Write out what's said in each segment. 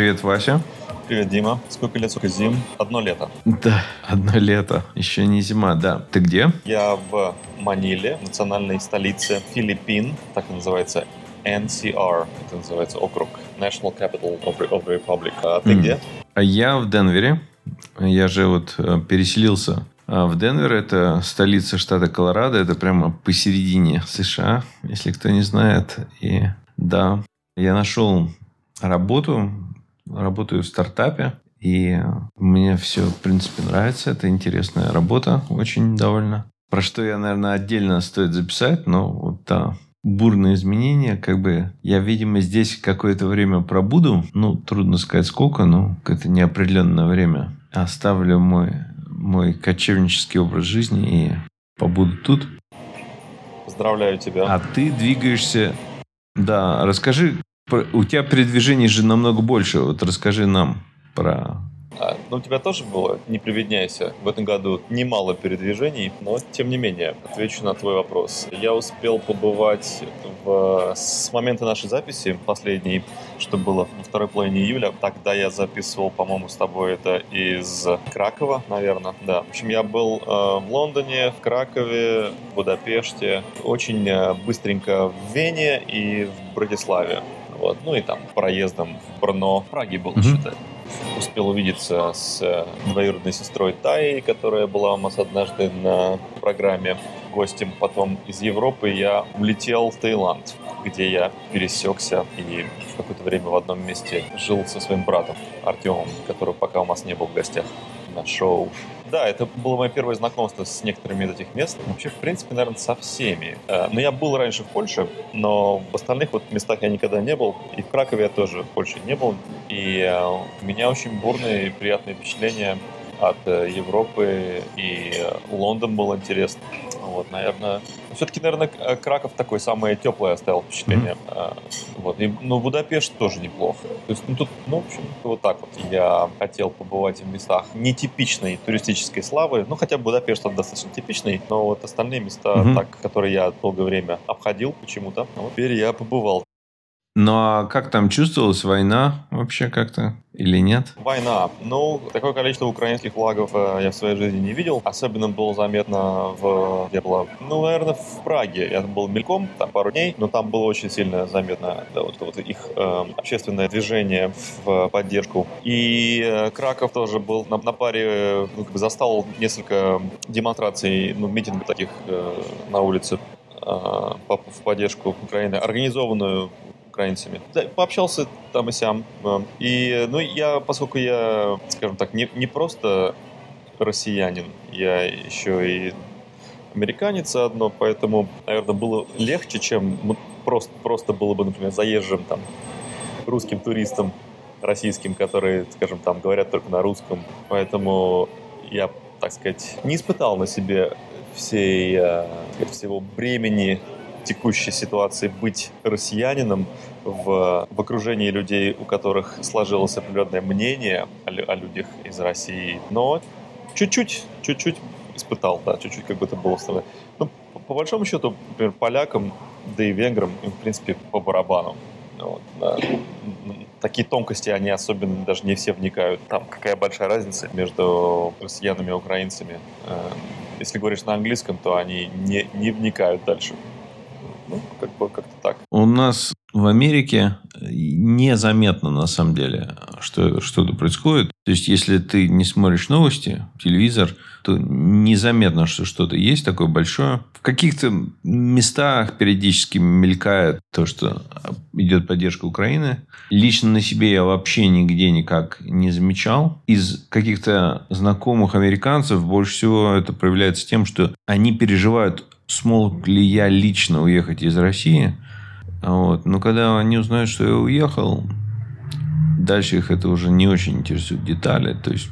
Привет, Вася. Привет, Дима. Сколько лет, сколько зим? Одно лето. Да, одно лето. Еще не зима, да. Ты где? Я в Маниле, национальной столице Филиппин. Так и называется NCR. Это называется округ. National Capital of the Republic. А ты Мгм. где? А я в Денвере. Я же вот э, переселился а, в Денвер. Это столица штата Колорадо. Это прямо посередине США, если кто не знает. И да, я нашел работу. Работаю в стартапе. И мне все, в принципе, нравится. Это интересная работа. Очень довольно. Про что я, наверное, отдельно стоит записать. Но вот да, бурные изменения, как бы я, видимо, здесь какое-то время пробуду. Ну, трудно сказать сколько, но какое-то неопределенное время. Оставлю мой, мой кочевнический образ жизни и побуду тут. Поздравляю тебя. А ты двигаешься... Да, расскажи, у тебя передвижений же намного больше. Вот расскажи нам про... А, ну, у тебя тоже было, не приведняйся, в этом году немало передвижений, но тем не менее, отвечу на твой вопрос. Я успел побывать в... с момента нашей записи, последней, что было во второй половине июля. Тогда я записывал, по-моему, с тобой это из Кракова, наверное. Да. В общем, я был э, в Лондоне, в Кракове, в Будапеште, очень э, быстренько в Вене и в Братиславе. Вот. Ну и там проездом в Брно, в Праге был, Мгм. считай успел увидеться с э, двоюродной сестрой Таей, которая была у нас однажды на программе гостем. Потом из Европы я улетел в Таиланд, где я пересекся и в какое-то время в одном месте жил со своим братом Артемом, который пока у нас не был в гостях на шоу. Да, это было мое первое знакомство с некоторыми из этих мест. Вообще, в принципе, наверное, со всеми. Э, Но я был раньше в Польше, но в остальных вот местах я никогда не был. И в Кракове я тоже в Польше не был. И э, у меня очень бурные и приятные впечатления от э, Европы. И Лондон был интересный. Вот, наверное... Все-таки, наверное, э, Краков такой самое теплое оставил впечатление. Э, Вот. И, ну, Будапешт тоже неплохо. То есть, ну, тут, ну, в общем, вот так вот. Я хотел побывать в местах нетипичной туристической славы. Ну, хотя Будапешт он достаточно типичный, но вот остальные места, Мгм. так, которые я долгое время обходил почему-то, вот теперь я побывал. Ну, а как там чувствовалась война вообще как-то? Или нет? Война. Ну, такое количество украинских флагов э, я в своей жизни не видел. Особенно было заметно в... Я была, ну, наверное, в Праге. Я там был мельком, там пару дней, но там было очень сильно заметно да, вот, вот их э, общественное движение в поддержку. И э, Краков тоже был на, на паре, ну, как бы застал несколько демонстраций, ну, митингов таких э, на улице э, в поддержку Украины, организованную украинцами. Пообщался там и сям. э, И, ну, я, поскольку я, скажем так, не, не просто россиянин, я еще и американец заодно, поэтому, наверное, было легче, чем просто, просто было бы, например, заезжим там русским туристам российским, которые, скажем, там говорят только на русском. Поэтому я, так сказать, не испытал на себе всей, э, всего бремени текущей ситуации быть россиянином в, в окружении людей, у которых сложилось определенное мнение о, о людях из России. Но чуть-чуть, чуть-чуть испытал, да, чуть-чуть как бы это было со мной. Ну, по, большому счету, например, полякам, да и венграм, им, в принципе, по барабану. Вот, да. Такие тонкости, они особенно даже не все вникают. Там какая большая разница между россиянами и украинцами. Э, Если говоришь на английском, то они не, не вникают дальше. Ну, как бы как-то так. У нас в Америке незаметно, на самом деле, что что-то происходит. То есть, если ты не смотришь новости, телевизор, то незаметно, что что-то есть такое большое. В каких-то местах периодически мелькает то, что идет поддержка Украины. Лично на себе я вообще нигде никак не замечал. Из каких-то знакомых американцев больше всего это проявляется тем, что они переживают, смог ли я лично уехать из России. Вот. Но когда они узнают, что я уехал, дальше их это уже не очень интересует детали. То есть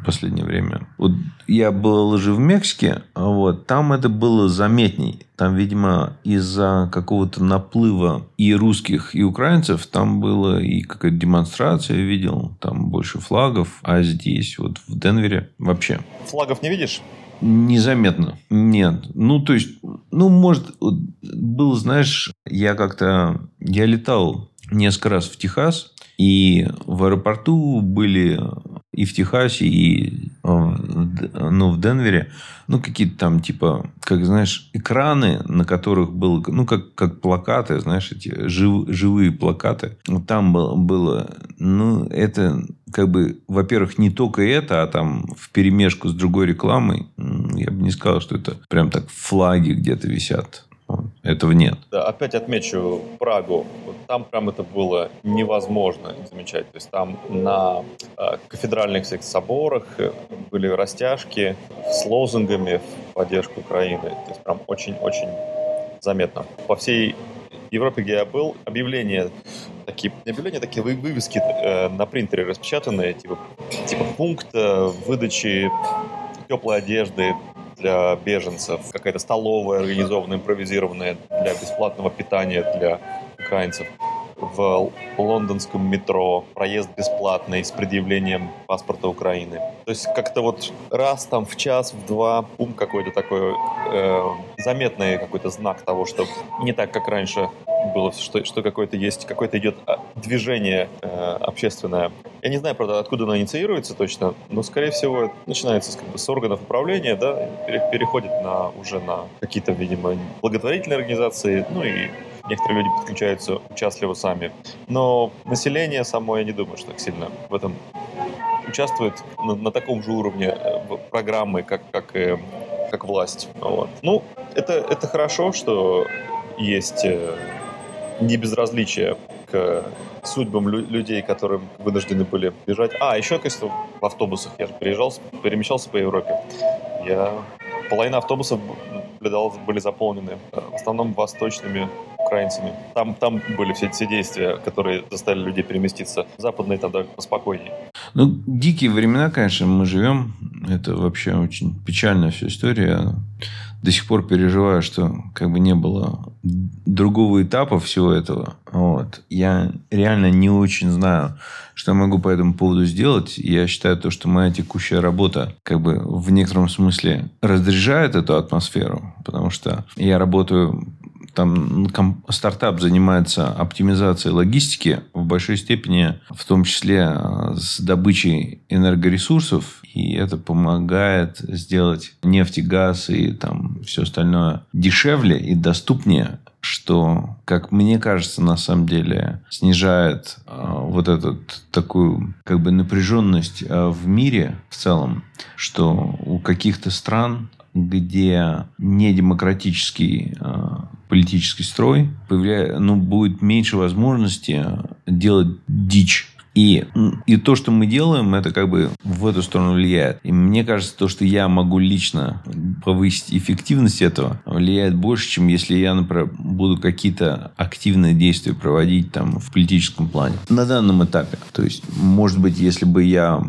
в последнее время. Вот я был же в Мексике, а вот там это было заметней. Там, видимо, из-за какого-то наплыва и русских, и украинцев, там было и какая-то демонстрация, я видел, там больше флагов, а здесь, вот в Денвере, вообще Флагов не видишь? Незаметно. Нет. Ну, то есть, ну, может, был, знаешь, я как-то, я летал несколько раз в Техас, И в аэропорту были и в Техасе, и ну, в Денвере, ну, какие-то там, типа, как, знаешь, экраны, на которых было, ну, как, как плакаты, знаешь, эти жив, живые плакаты. Там было, было, ну, это, как бы, во-первых, не только это, а там в перемешку с другой рекламой, я бы не сказал, что это прям так флаги где-то висят. Этого нет. Да, опять отмечу Прагу. Там прям это было невозможно замечать. То есть там на э, кафедральных всех соборах э, были растяжки с лозунгами в поддержку Украины. То есть прям очень-очень заметно. По всей Европе, где я был, объявления такие, объявления такие вывески э, на принтере распечатанные, типа, типа пункт э, выдачи теплой одежды для беженцев, какая-то столовая организованная, импровизированная для бесплатного питания для украинцев в лондонском метро, проезд бесплатный с предъявлением паспорта Украины. То есть как-то вот раз там в час, в два, пум какой-то такой э, заметный какой-то знак того, что не так, как раньше было, что, что какое-то есть, какое-то идет а, движение э, общественное. Я не знаю, правда, откуда оно инициируется точно, но, скорее всего, начинается как бы, с органов управления, да, переходит на, уже на какие-то, видимо, благотворительные организации, ну и некоторые люди подключаются участливо сами. Но население само, я не думаю, что так сильно в этом участвует на, на таком же уровне э, программы, как, как, и, как власть. Вот. Ну, это, это хорошо, что есть э, небезразличие к судьбам лю- людей, которые вынуждены были бежать. А, еще, конечно, в автобусах. Я же переезжал, перемещался по Европе. Я половина автобусов были заполнены э, в основном восточными украинцами. Там, там были все эти действия, которые заставили людей переместиться. Западные тогда поспокойнее. Ну, дикие времена, конечно, мы живем. Это вообще очень печальная вся история до сих пор переживаю, что как бы не было другого этапа всего этого. Вот. Я реально не очень знаю, что я могу по этому поводу сделать. Я считаю то, что моя текущая работа как бы в некотором смысле разряжает эту атмосферу, потому что я работаю там стартап занимается оптимизацией логистики в большой степени, в том числе э, с добычей энергоресурсов. И это помогает сделать нефть и газ и там все остальное дешевле и доступнее что, как мне кажется, на самом деле снижает э, вот эту такую как бы напряженность э, в мире в целом, что у каких-то стран где недемократический э, политический строй, появля... ну, будет меньше возможности делать дичь и, и то, что мы делаем, это как бы в эту сторону влияет. И мне кажется, то, что я могу лично повысить эффективность этого, влияет больше, чем если я, например, буду какие-то активные действия проводить там в политическом плане. На данном этапе. То есть, может быть, если бы я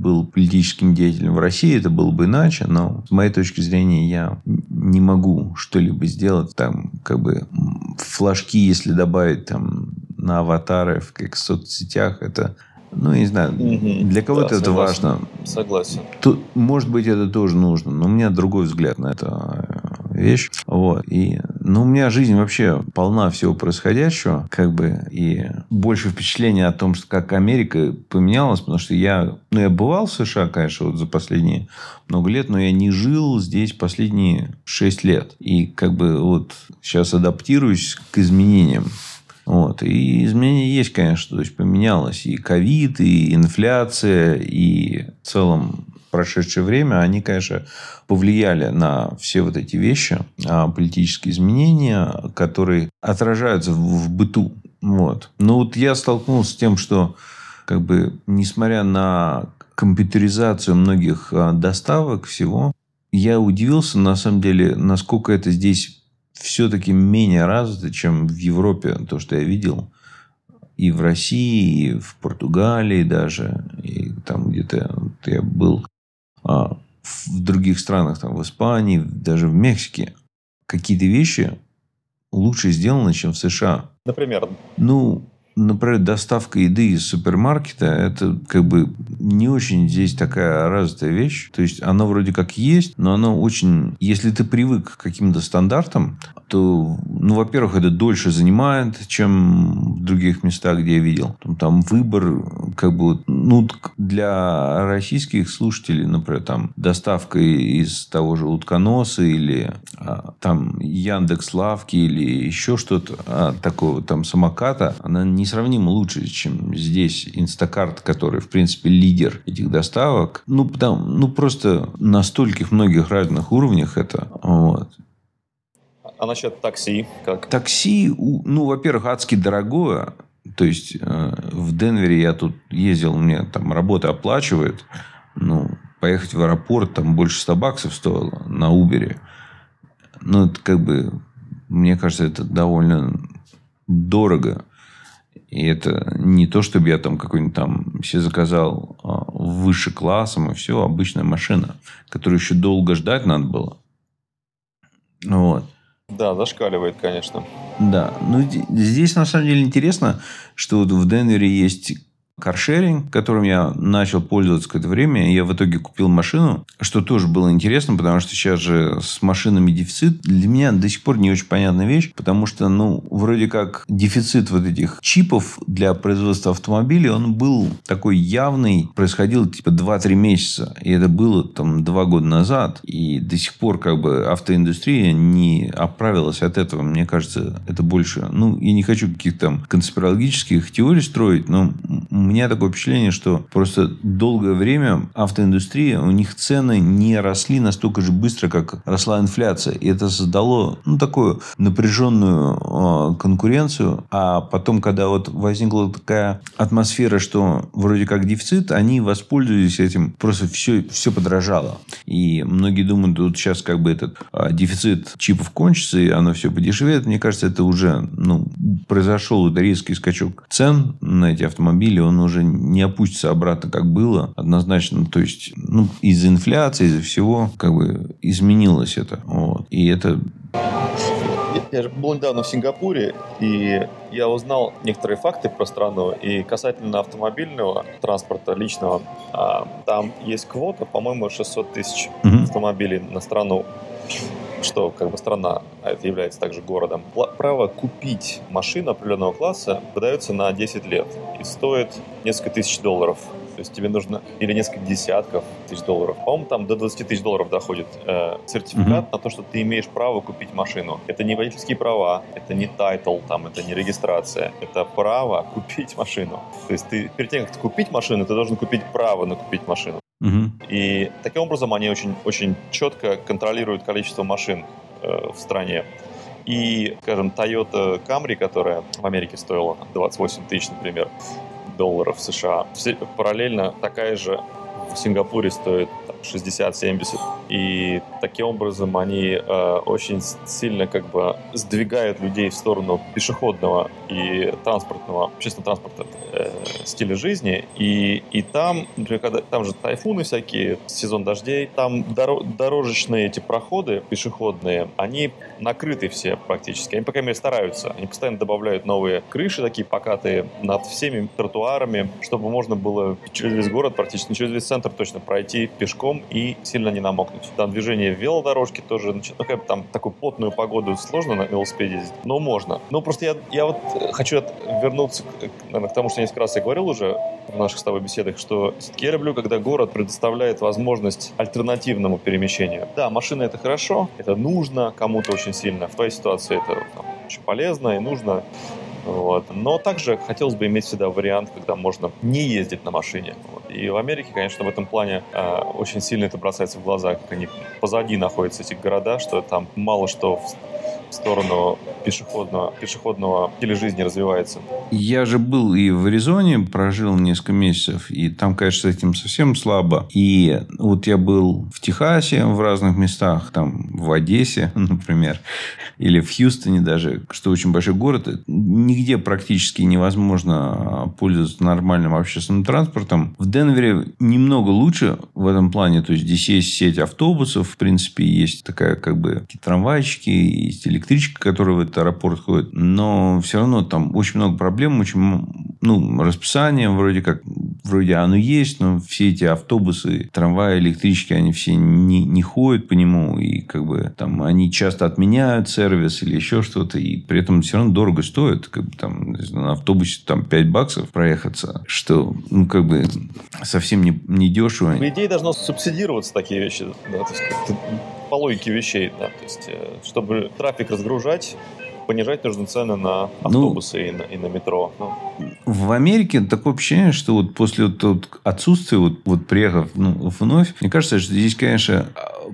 был политическим деятелем в России, это было бы иначе, но с моей точки зрения я не могу что-либо сделать. Там, как бы, флажки, если добавить там на аватары в каких соцсетях, это ну, не знаю, угу. для кого-то да, это согласен. важно. Согласен. Тут, может быть, это тоже нужно, но у меня другой взгляд на эту э, вещь. Вот. И, ну, у меня жизнь вообще полна всего происходящего, как бы, и больше впечатления о том, что как Америка поменялась, потому что я, ну, я бывал в США, конечно, вот за последние много лет, но я не жил здесь последние шесть лет. И, как бы, вот сейчас адаптируюсь к изменениям. Вот. И изменения есть, конечно. То есть, поменялось и ковид, и инфляция, и в целом прошедшее время, они, конечно, повлияли на все вот эти вещи, а, политические изменения, которые отражаются в, быту. Вот. Но вот я столкнулся с тем, что как бы, несмотря на компьютеризацию многих а, доставок всего, я удивился, на самом деле, насколько это здесь все-таки менее развито, чем в Европе, то, что я видел. И в России, и в Португалии даже, и там где-то вот я был в других странах, там в Испании, даже в Мексике. Какие-то вещи лучше сделаны, чем в США. Например? Ну, например, доставка еды из супермаркета, это как бы не очень здесь такая развитая вещь. То есть, она вроде как есть, но она очень... Если ты привык к каким-то стандартам, то, ну, во-первых, это дольше занимает, чем в других местах, где я видел. Там, там выбор, как бы, ну, для российских слушателей, например, там доставка из того же утконоса или а, там Яндекс Лавки или еще что-то а, такого там самоката, она несравнимо лучше, чем здесь Инстакарт, который, в принципе, лидер этих доставок. Ну, там, ну просто на стольких многих разных уровнях это. Вот. А насчет такси как? Такси, ну, во-первых, адски дорогое. То есть, э, в Денвере я тут ездил, мне там работа оплачивает. Ну, поехать в аэропорт там больше 100 баксов стоило на Uber. Ну, это как бы, мне кажется, это довольно дорого. И это не то, чтобы я там какой-нибудь там все заказал а, выше классом и все, обычная машина, которую еще долго ждать надо было. Вот. Да, зашкаливает, конечно. Да. Ну, здесь на самом деле интересно, что вот в Денвере есть каршеринг, которым я начал пользоваться какое-то время. Я в итоге купил машину, что тоже было интересно, потому что сейчас же с машинами дефицит. Для меня до сих пор не очень понятная вещь, потому что, ну, вроде как дефицит вот этих чипов для производства автомобилей, он был такой явный, происходил типа 2-3 месяца. И это было там 2 года назад. И до сих пор как бы автоиндустрия не оправилась от этого. Мне кажется, это больше... Ну, я не хочу каких-то там конспирологических теорий строить, но меня такое впечатление, что просто долгое время автоиндустрия, у них цены не росли настолько же быстро, как росла инфляция. И это создало ну, такую напряженную э, конкуренцию. А потом, когда вот возникла такая атмосфера, что вроде как дефицит, они воспользовались этим. Просто все, все подорожало. И многие думают, вот сейчас как бы этот э, дефицит чипов кончится, и оно все подешевеет. Мне кажется, это уже ну, произошел это резкий скачок цен на эти автомобили. Он уже не опустится обратно, как было, однозначно. То есть, ну, из-за инфляции, из-за всего, как бы, изменилось это. Вот. И это я же был недавно в Сингапуре, и я узнал некоторые факты про страну. И касательно автомобильного транспорта личного, а, там есть квота, по-моему, 600 тысяч mm-hmm. автомобилей на страну что как бы страна, а это является также городом, право купить машину определенного класса выдается на 10 лет и стоит несколько тысяч долларов. То есть тебе нужно или несколько десятков тысяч долларов. По-моему, там до 20 тысяч долларов доходит э, сертификат mm-hmm. на то, что ты имеешь право купить машину. Это не водительские права, это не title, там, это не регистрация. Это право купить машину. То есть ты перед тем, как купить машину, ты должен купить право на купить машину. Угу. И таким образом они очень, очень четко контролируют количество машин э, в стране. И, скажем, Toyota Camry, которая в Америке стоила 28 тысяч, например, долларов США, параллельно такая же в Сингапуре стоит 60-70. И таким образом они э, очень сильно как бы сдвигают людей в сторону пешеходного и транспортного, общественного транспорта э, стиля жизни. И, и там, например, когда, там же тайфуны всякие, сезон дождей, там доро, дорожечные эти проходы пешеходные, они накрыты все практически. Они, по крайней мере, стараются. Они постоянно добавляют новые крыши такие покатые над всеми тротуарами, чтобы можно было через весь город, практически через весь центр точно пройти пешком пешком и сильно не намокнуть. Там движение в велодорожке тоже, ну, как бы там такую плотную погоду сложно на велосипеде ездить, но можно. Но просто я, я вот хочу от, вернуться к, наверное, к тому, что несколько раз я говорил уже в наших с тобой беседах, что я люблю, когда город предоставляет возможность альтернативному перемещению. Да, машина это хорошо, это нужно кому-то очень сильно. В твоей ситуации это там, очень полезно и нужно. Вот. Но также хотелось бы иметь всегда вариант, когда можно не ездить на машине. Вот. И в Америке, конечно, в этом плане э, очень сильно это бросается в глаза, как они позади находятся эти города, что там мало что сторону пешеходного, пешеходного стиля жизни развивается. Я же был и в Аризоне, прожил несколько месяцев, и там, конечно, с этим совсем слабо. И вот я был в Техасе, в разных местах, там в Одессе, например, или в Хьюстоне даже, что очень большой город. Нигде практически невозможно пользоваться нормальным общественным транспортом. В Денвере немного лучше в этом плане. То есть, здесь есть сеть автобусов, в принципе, есть такая как бы трамвайчики, есть электричка, которая в этот аэропорт ходит. Но все равно там очень много проблем, очень ну, расписание вроде как, вроде оно есть, но все эти автобусы, трамваи, электрички, они все не, не ходят по нему, и как бы там они часто отменяют сервис или еще что-то, и при этом все равно дорого стоит, как бы там на автобусе там 5 баксов проехаться, что, ну, как бы совсем не, не дешево. По идее, должно субсидироваться такие вещи, да, то есть, по логике вещей, да, то есть, э, чтобы трафик разгружать, понижать нужно цены на ну, автобусы ну, и, на, и на метро. Ну. В Америке такое ощущение, что вот после вот, вот отсутствия, вот, вот приехав ну, вновь, мне кажется, что здесь, конечно,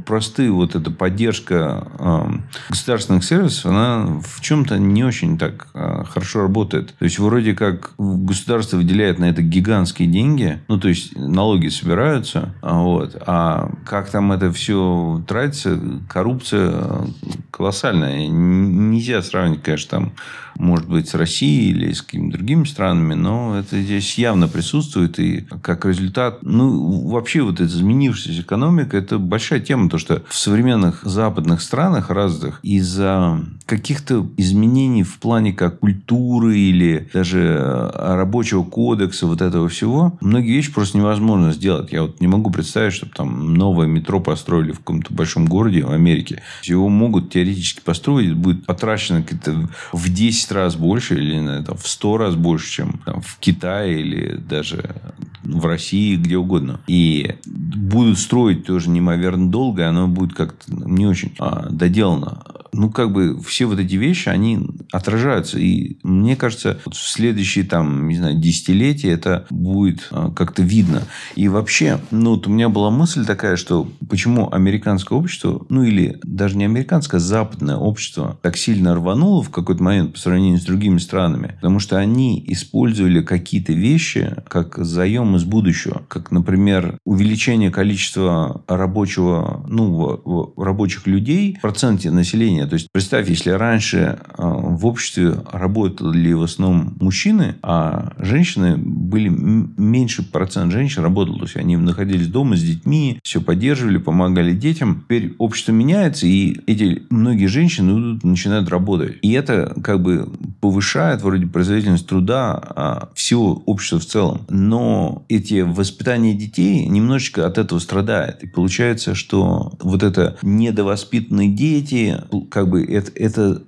простые вот эта поддержка э, государственных сервисов, она в чем-то не очень так э, хорошо работает. То есть, вроде как государство выделяет на это гигантские деньги, ну, то есть, налоги собираются, а вот, а как там это все тратится, коррупция колоссальная. Нельзя сравнить, конечно, там, может быть, с Россией или с какими-то другими странами, но это здесь явно присутствует. И как результат, ну, вообще вот эта изменившаяся экономика, это большая тема, то, что в современных западных странах разных из-за каких-то изменений в плане как культуры или даже рабочего кодекса, вот этого всего, многие вещи просто невозможно сделать. Я вот не могу представить, чтобы там новое метро построили в каком-то большом городе в Америке. Его могут теоретически построить, будет потрачено это в 10 раз больше или там, в 100 раз больше, чем там, в Китае или даже в России, где угодно. И будут строить тоже неимоверно долго, и оно будет как-то не очень а, доделано ну, как бы все вот эти вещи, они отражаются. И мне кажется, вот в следующие, там, не знаю, десятилетия это будет а, как-то видно. И вообще, ну, вот у меня была мысль такая, что почему американское общество, ну, или даже не американское, а западное общество так сильно рвануло в какой-то момент по сравнению с другими странами. Потому что они использовали какие-то вещи как заем из будущего. Как, например, увеличение количества рабочего, ну, рабочих людей в проценте населения то есть, представь, если раньше а, в обществе работали в основном мужчины, а женщины были меньше процент женщин работал. То есть, они находились дома с детьми, все поддерживали, помогали детям. Теперь общество меняется, и эти многие женщины начинают работать. И это как бы повышает вроде производительность труда а, всего общества в целом. Но эти воспитание детей немножечко от этого страдает. И получается, что вот это недовоспитанные дети, как бы это, это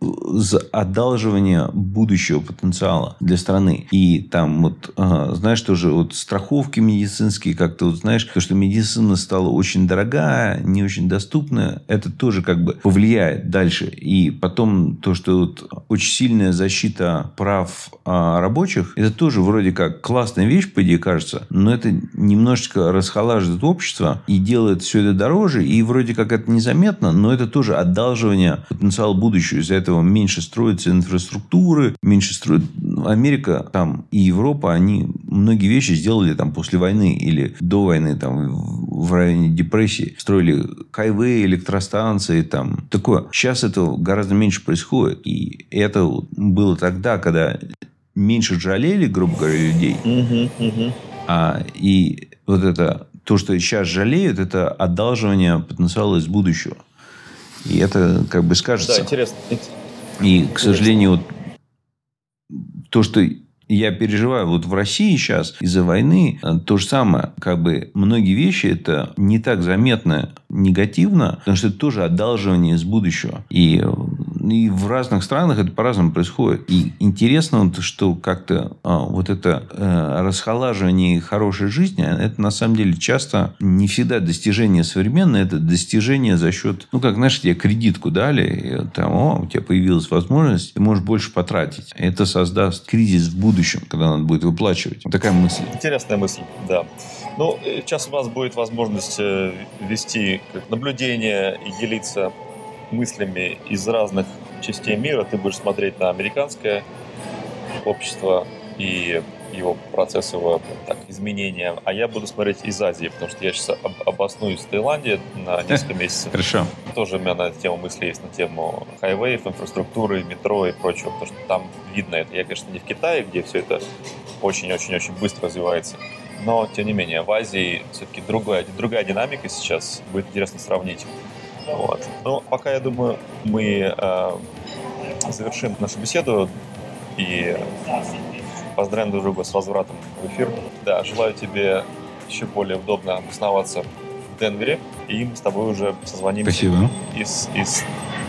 одалживание будущего потенциала для страны. И там вот, знаешь, тоже вот страховки медицинские, как-то вот знаешь, то, что медицина стала очень дорогая, не очень доступная, это тоже как бы повлияет дальше. И потом то, что вот очень сильная защита прав а, рабочих, это тоже вроде как классная вещь, по идее, кажется, но это немножечко расхолаживает общество и делает все это дороже, и вроде как это незаметно, но это тоже одалживание потенциал будущего. Из-за этого меньше строится инфраструктуры, меньше строит Америка там и Европа, они многие вещи сделали там после войны или до войны там в районе депрессии. Строили хайвей, электростанции там. Такое. Сейчас этого гораздо меньше происходит. И это было тогда, когда меньше жалели, грубо говоря, людей. А, и вот это то, что сейчас жалеют, это одалживание потенциала из будущего. И это как бы скажется. Да, интересно. И, к сожалению, вот то, что я переживаю вот в России сейчас из-за войны э, то же самое. Как бы многие вещи это не так заметно негативно, потому что это тоже одалживание из будущего. И и в разных странах это по-разному происходит. И интересно, вот, что как-то а, вот это а, расхолаживание хорошей жизни, это на самом деле часто не всегда достижение современное, это достижение за счет, ну, как, знаешь, тебе кредитку дали, и, там, о, у тебя появилась возможность, ты можешь больше потратить. Это создаст кризис в будущем, когда надо будет выплачивать. Вот такая мысль. Интересная мысль, да. Ну, сейчас у вас будет возможность э, вести наблюдение и делиться мыслями из разных частей мира. Ты будешь смотреть на американское общество и его процесс его так, изменения, а я буду смотреть из Азии, потому что я сейчас об, обоснуюсь в Таиланде на несколько месяцев. Хорошо. Тоже у меня на эту тему мысли есть, на тему хайвеев, инфраструктуры, метро и прочего, потому что там видно это. Я, конечно, не в Китае, где все это очень-очень-очень быстро развивается, но тем не менее в Азии все-таки другая, другая динамика сейчас, будет интересно сравнить. Вот. Ну, пока, я думаю, мы э, завершим нашу беседу и поздравим друг друга с возвратом в эфир. Да, желаю тебе еще более удобно обосноваться в Денвере, и мы с тобой уже созвонимся Спасибо. из, из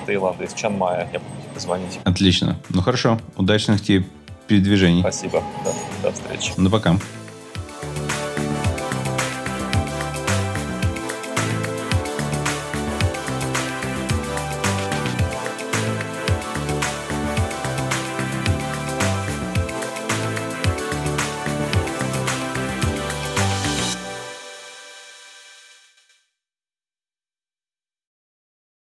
Таиланда, из Чанмая. Я буду тебе позвонить. Отлично. Ну хорошо. Удачных тебе передвижений. Спасибо. До, до встречи. Ну пока.